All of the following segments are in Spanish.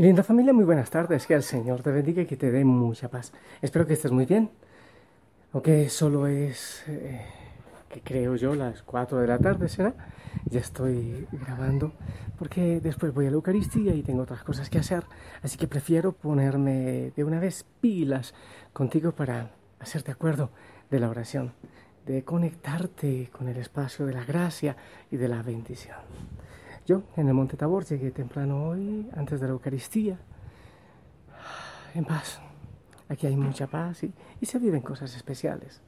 Linda familia, muy buenas tardes. Que el Señor te bendiga y que te dé mucha paz. Espero que estés muy bien. Aunque solo es, eh, que creo yo, las 4 de la tarde será. Ya estoy grabando porque después voy a la Eucaristía y tengo otras cosas que hacer. Así que prefiero ponerme de una vez pilas contigo para hacerte acuerdo de la oración, de conectarte con el espacio de la gracia y de la bendición. Yo en el Monte Tabor llegué temprano hoy, antes de la Eucaristía, en paz. Aquí hay mucha paz y, se viven cosas especiales.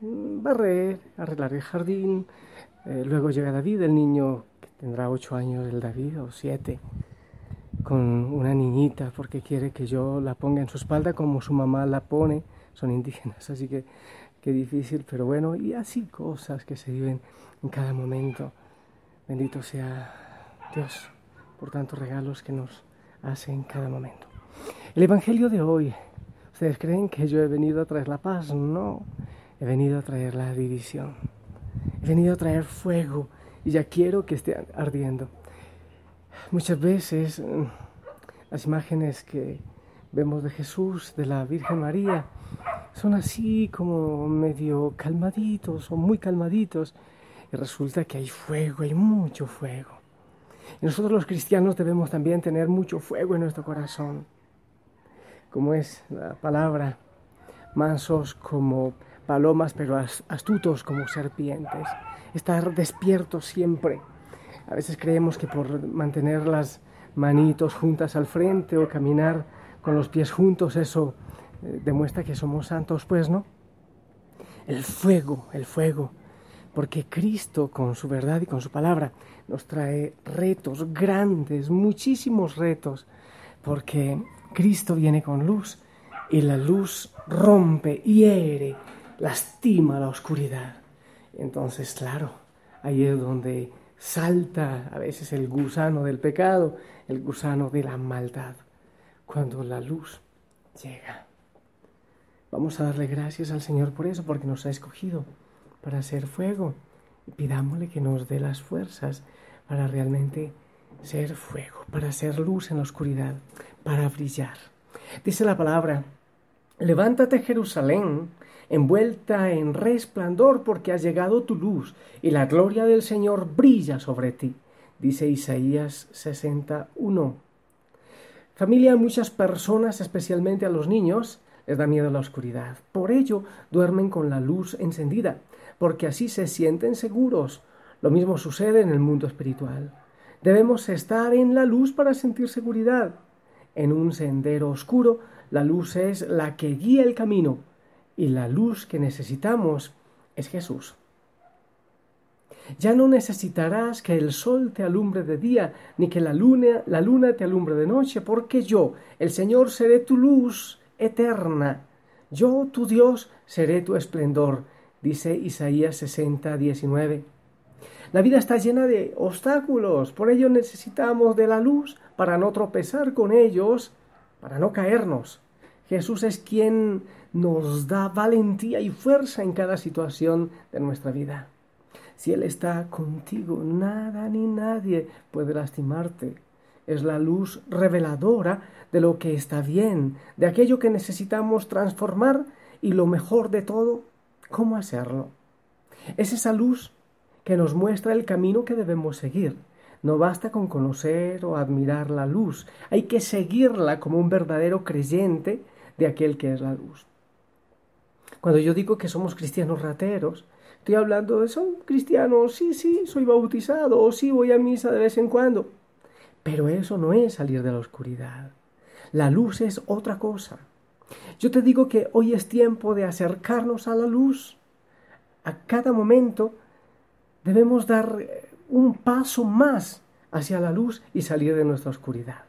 Mm, barrer, arreglar el jardín. Eh, luego llega David, el niño que tendrá ocho años, el David, o siete, con una niñita porque quiere que yo la ponga en su espalda como su mamá la pone. Son indígenas, así que qué difícil, pero bueno, y así cosas que se viven en cada momento. Bendito sea Dios por tantos regalos que nos hace en cada momento. El Evangelio de hoy, ¿ustedes creen que yo he venido a traer la paz? No, he venido a traer la división. He venido a traer fuego y ya quiero que esté ardiendo. Muchas veces mm, las imágenes que vemos de Jesús, de la Virgen María, son así como medio calmaditos o muy calmaditos y resulta que hay fuego, hay mucho fuego. Nosotros los cristianos debemos también tener mucho fuego en nuestro corazón, como es la palabra, mansos como palomas, pero astutos como serpientes. Estar despiertos siempre. A veces creemos que por mantener las manitos juntas al frente o caminar con los pies juntos, eso eh, demuestra que somos santos, pues no. El fuego, el fuego porque Cristo con su verdad y con su palabra nos trae retos grandes, muchísimos retos, porque Cristo viene con luz y la luz rompe, hiere, lastima la oscuridad. Entonces, claro, ahí es donde salta a veces el gusano del pecado, el gusano de la maldad, cuando la luz llega. Vamos a darle gracias al Señor por eso, porque nos ha escogido para hacer fuego. Y pidámosle que nos dé las fuerzas para realmente ser fuego, para ser luz en la oscuridad, para brillar. Dice la palabra, levántate Jerusalén, envuelta en resplandor, porque ha llegado tu luz y la gloria del Señor brilla sobre ti. Dice Isaías 61. Familia, muchas personas, especialmente a los niños, les da miedo la oscuridad. Por ello duermen con la luz encendida porque así se sienten seguros. Lo mismo sucede en el mundo espiritual. Debemos estar en la luz para sentir seguridad. En un sendero oscuro, la luz es la que guía el camino y la luz que necesitamos es Jesús. Ya no necesitarás que el sol te alumbre de día, ni que la luna, la luna te alumbre de noche, porque yo, el Señor, seré tu luz eterna. Yo, tu Dios, seré tu esplendor dice Isaías 60, 19. La vida está llena de obstáculos, por ello necesitamos de la luz para no tropezar con ellos, para no caernos. Jesús es quien nos da valentía y fuerza en cada situación de nuestra vida. Si Él está contigo, nada ni nadie puede lastimarte. Es la luz reveladora de lo que está bien, de aquello que necesitamos transformar y lo mejor de todo, ¿Cómo hacerlo? Es esa luz que nos muestra el camino que debemos seguir. No basta con conocer o admirar la luz, hay que seguirla como un verdadero creyente de aquel que es la luz. Cuando yo digo que somos cristianos rateros, estoy hablando de son cristianos, sí, sí, soy bautizado o sí voy a misa de vez en cuando. Pero eso no es salir de la oscuridad. La luz es otra cosa. Yo te digo que hoy es tiempo de acercarnos a la luz. A cada momento debemos dar eh, un paso más hacia la luz y salir de nuestra oscuridad.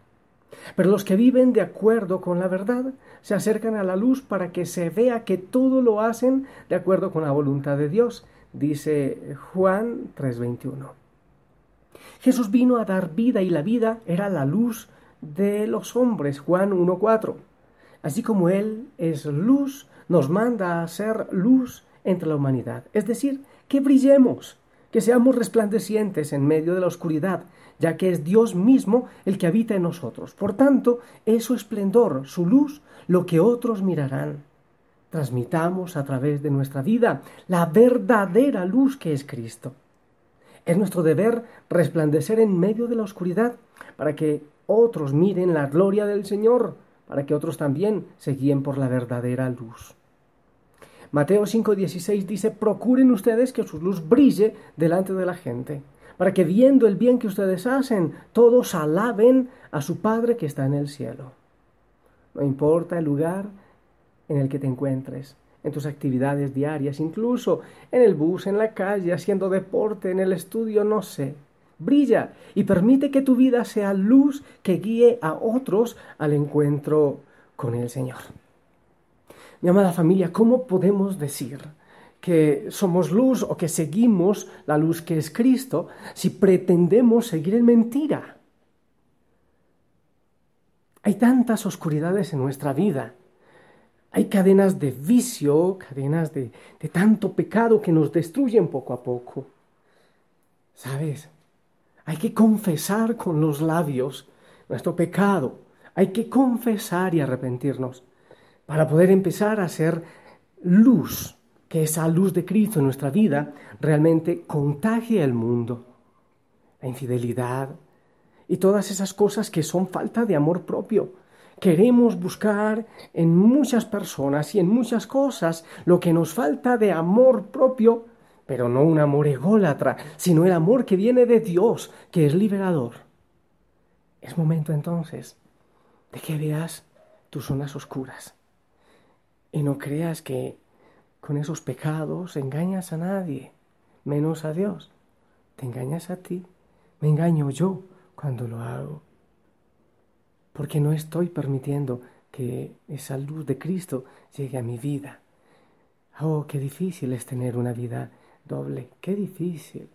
Pero los que viven de acuerdo con la verdad se acercan a la luz para que se vea que todo lo hacen de acuerdo con la voluntad de Dios, dice Juan 3:21. Jesús vino a dar vida y la vida era la luz de los hombres, Juan 1:4. Así como Él es luz, nos manda a ser luz entre la humanidad. Es decir, que brillemos, que seamos resplandecientes en medio de la oscuridad, ya que es Dios mismo el que habita en nosotros. Por tanto, es su esplendor, su luz, lo que otros mirarán. Transmitamos a través de nuestra vida la verdadera luz que es Cristo. Es nuestro deber resplandecer en medio de la oscuridad para que otros miren la gloria del Señor, para que otros también se guíen por la verdadera luz. Mateo 5:16 dice, procuren ustedes que su luz brille delante de la gente, para que viendo el bien que ustedes hacen, todos alaben a su Padre que está en el cielo. No importa el lugar en el que te encuentres, en tus actividades diarias, incluso en el bus, en la calle, haciendo deporte, en el estudio, no sé. Brilla y permite que tu vida sea luz que guíe a otros al encuentro con el Señor. Mi amada familia, ¿cómo podemos decir que somos luz o que seguimos la luz que es Cristo si pretendemos seguir en mentira? Hay tantas oscuridades en nuestra vida. Hay cadenas de vicio, cadenas de, de tanto pecado que nos destruyen poco a poco. ¿Sabes? Hay que confesar con los labios nuestro pecado. Hay que confesar y arrepentirnos para poder empezar a ser luz, que esa luz de Cristo en nuestra vida realmente contagie al mundo. La infidelidad y todas esas cosas que son falta de amor propio. Queremos buscar en muchas personas y en muchas cosas lo que nos falta de amor propio, pero no un amor ególatra, sino el amor que viene de Dios, que es liberador. Es momento entonces de que veas tus zonas oscuras y no creas que con esos pecados engañas a nadie, menos a Dios. Te engañas a ti. Me engaño yo cuando lo hago. Porque no estoy permitiendo que esa luz de Cristo llegue a mi vida. Oh, qué difícil es tener una vida doble. Qué difícil.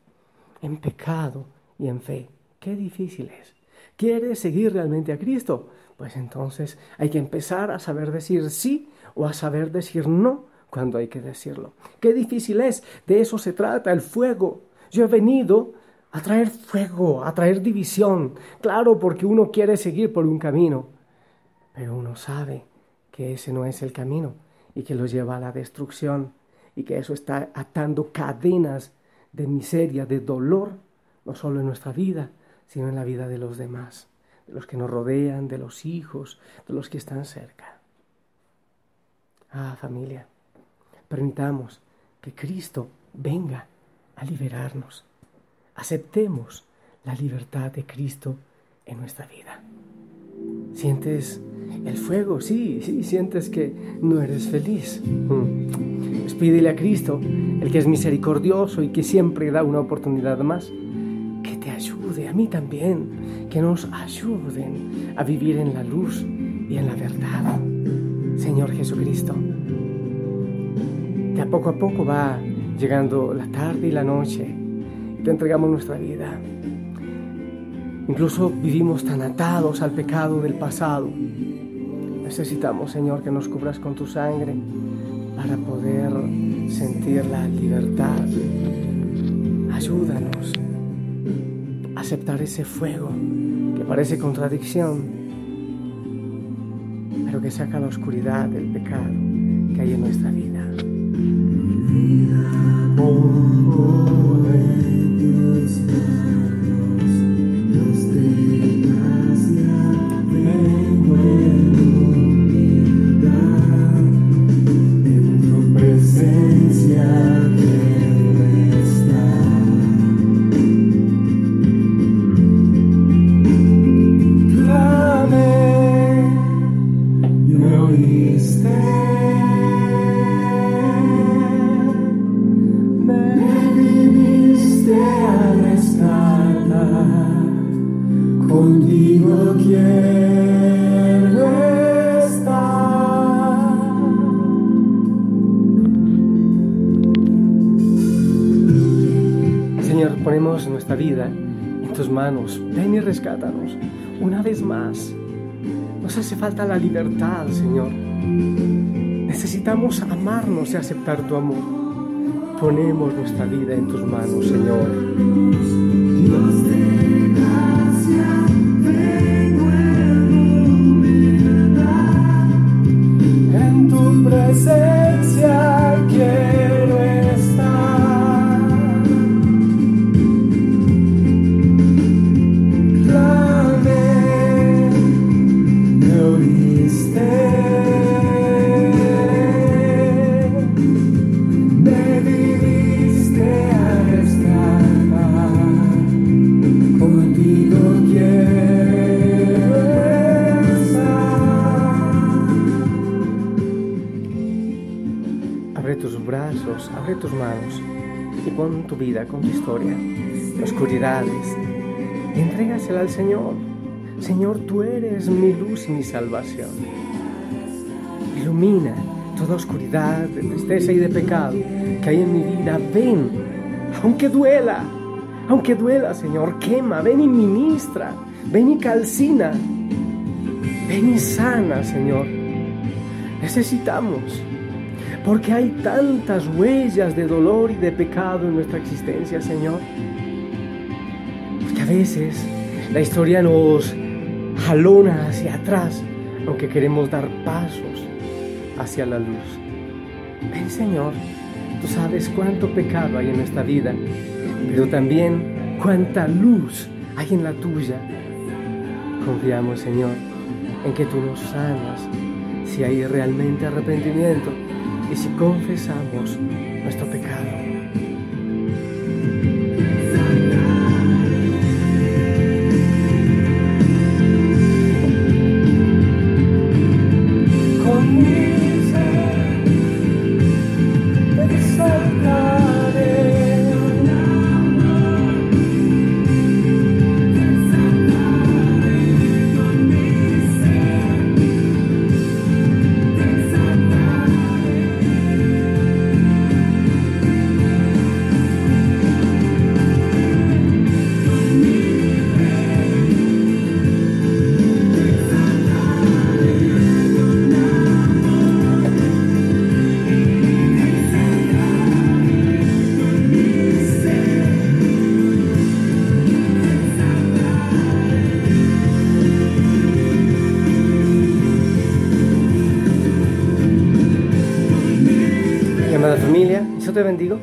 En pecado y en fe. Qué difícil es. ¿Quieres seguir realmente a Cristo? Pues entonces hay que empezar a saber decir sí o a saber decir no cuando hay que decirlo. Qué difícil es, de eso se trata el fuego. Yo he venido a traer fuego, a traer división, claro, porque uno quiere seguir por un camino, pero uno sabe que ese no es el camino y que lo lleva a la destrucción y que eso está atando cadenas de miseria, de dolor, no solo en nuestra vida, sino en la vida de los demás, de los que nos rodean, de los hijos, de los que están cerca. Ah, familia, permitamos que Cristo venga a liberarnos. Aceptemos la libertad de Cristo en nuestra vida. ¿Sientes el fuego? Sí, sí, sientes que no eres feliz. Mm. Pues pídele a Cristo, el que es misericordioso y que siempre da una oportunidad más, que te ayude, a mí también, que nos ayuden a vivir en la luz y en la verdad. Señor Jesucristo. Que a poco a poco va llegando la tarde y la noche te entregamos nuestra vida. Incluso vivimos tan atados al pecado del pasado. Necesitamos, Señor, que nos cubras con tu sangre para poder sentir la libertad. Ayúdanos a aceptar ese fuego que parece contradicción pero que saca la oscuridad del pecado que hay en nuestra vida. Nuestra vida en tus manos. Ven y rescátanos una vez más. Nos hace falta la libertad, Señor. Necesitamos amarnos y aceptar tu amor. ponemos nuestra vida en tus manos, Señor. En tu presencia Abre tus brazos, abre tus manos y pon tu vida con tu historia, oscuridades, y entrégasela al Señor. Señor, tú eres mi luz y mi salvación. Ilumina toda oscuridad de tristeza y de pecado que hay en mi vida. Ven, aunque duela, aunque duela, Señor, quema, ven y ministra, ven y calcina, ven y sana, Señor. Necesitamos porque hay tantas huellas de dolor y de pecado en nuestra existencia, Señor. Porque a veces la historia nos jalona hacia atrás, aunque queremos dar pasos hacia la luz. Ven, Señor, tú sabes cuánto pecado hay en nuestra vida, pero también cuánta luz hay en la tuya. Confiamos, Señor, en que tú nos sanas si hay realmente arrepentimiento y si confesamos nuestro pecado. Te bendigo.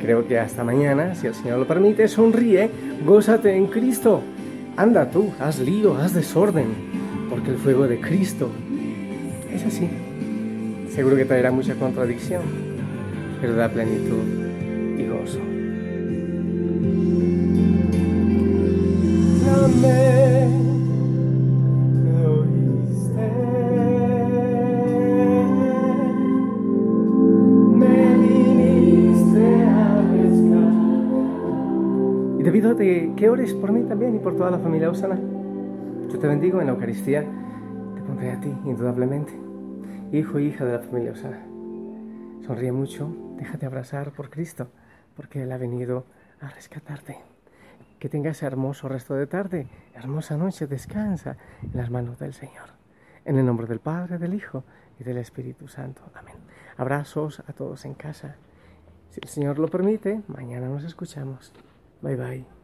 Creo que hasta mañana, si el Señor lo permite, sonríe, gózate en Cristo. Anda tú, haz lío, haz desorden, porque el fuego de Cristo es así. Seguro que traerá mucha contradicción, pero da plenitud y gozo. Amén. Debido a que, ores por mí también y por toda la familia Osana, yo te bendigo en la Eucaristía, te pondré a ti, indudablemente, hijo y hija de la familia Osana. Sonríe mucho, déjate abrazar por Cristo, porque Él ha venido a rescatarte. Que tengas hermoso resto de tarde, hermosa noche, descansa en las manos del Señor. En el nombre del Padre, del Hijo y del Espíritu Santo. Amén. Abrazos a todos en casa. Si el Señor lo permite, mañana nos escuchamos. 拜拜。